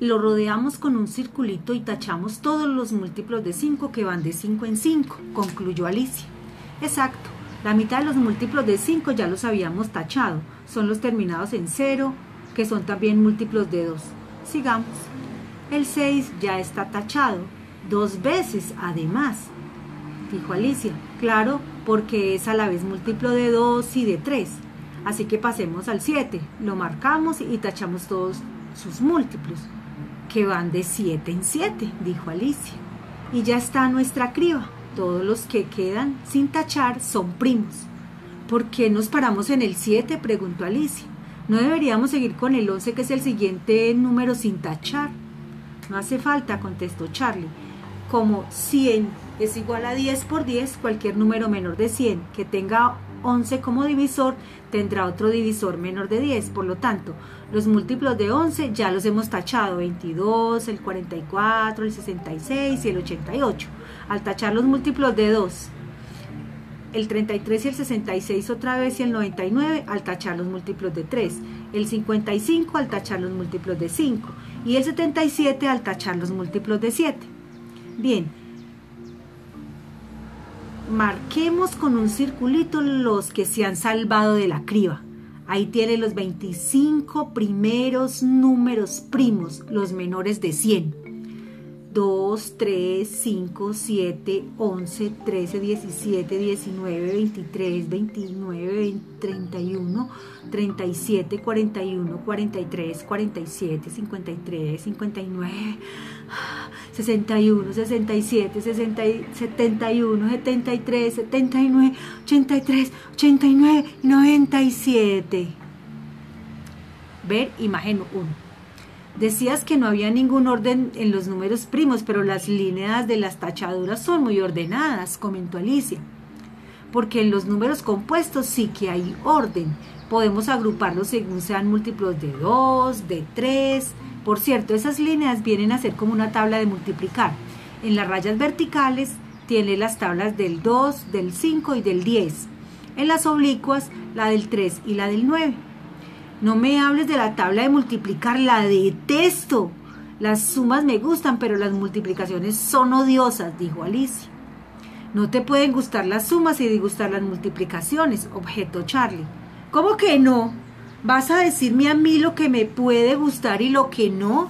lo rodeamos con un circulito y tachamos todos los múltiplos de 5 que van de 5 en 5, concluyó Alicia. Exacto, la mitad de los múltiplos de 5 ya los habíamos tachado, son los terminados en 0, que son también múltiplos de 2. Sigamos. El 6 ya está tachado, dos veces además, dijo Alicia. Claro, porque es a la vez múltiplo de 2 y de 3. Así que pasemos al 7, lo marcamos y tachamos todos sus múltiplos que van de 7 en 7, dijo Alicia. Y ya está nuestra criba. Todos los que quedan sin tachar son primos. ¿Por qué nos paramos en el 7? preguntó Alicia. ¿No deberíamos seguir con el 11, que es el siguiente número sin tachar? No hace falta, contestó Charlie. Como 100 es igual a 10 por 10, cualquier número menor de 100 que tenga 11 como divisor tendrá otro divisor menor de 10. Por lo tanto, los múltiplos de 11 ya los hemos tachado, 22, el 44, el 66 y el 88. Al tachar los múltiplos de 2, el 33 y el 66 otra vez y el 99 al tachar los múltiplos de 3, el 55 al tachar los múltiplos de 5 y el 77 al tachar los múltiplos de 7. Bien, marquemos con un circulito los que se han salvado de la criba. Ahí tiene los 25 primeros números primos, los menores de 100. 2, 3, 5, 7, 11, 13, 17, 19, 23, 29, 31, 37, 41, 43, 47, 53, 59, 61, 67, 60, 71, 73, 79, 83, 89, 97. Ver imagen 1. Decías que no había ningún orden en los números primos, pero las líneas de las tachaduras son muy ordenadas, comentó Alicia. Porque en los números compuestos sí que hay orden. Podemos agruparlos según sean múltiplos de 2, de 3. Por cierto, esas líneas vienen a ser como una tabla de multiplicar. En las rayas verticales tiene las tablas del 2, del 5 y del 10. En las oblicuas la del 3 y la del 9. No me hables de la tabla de multiplicar, la detesto. Las sumas me gustan, pero las multiplicaciones son odiosas, dijo Alicia. No te pueden gustar las sumas y disgustar las multiplicaciones, objetó Charlie. ¿Cómo que no? ¿Vas a decirme a mí lo que me puede gustar y lo que no?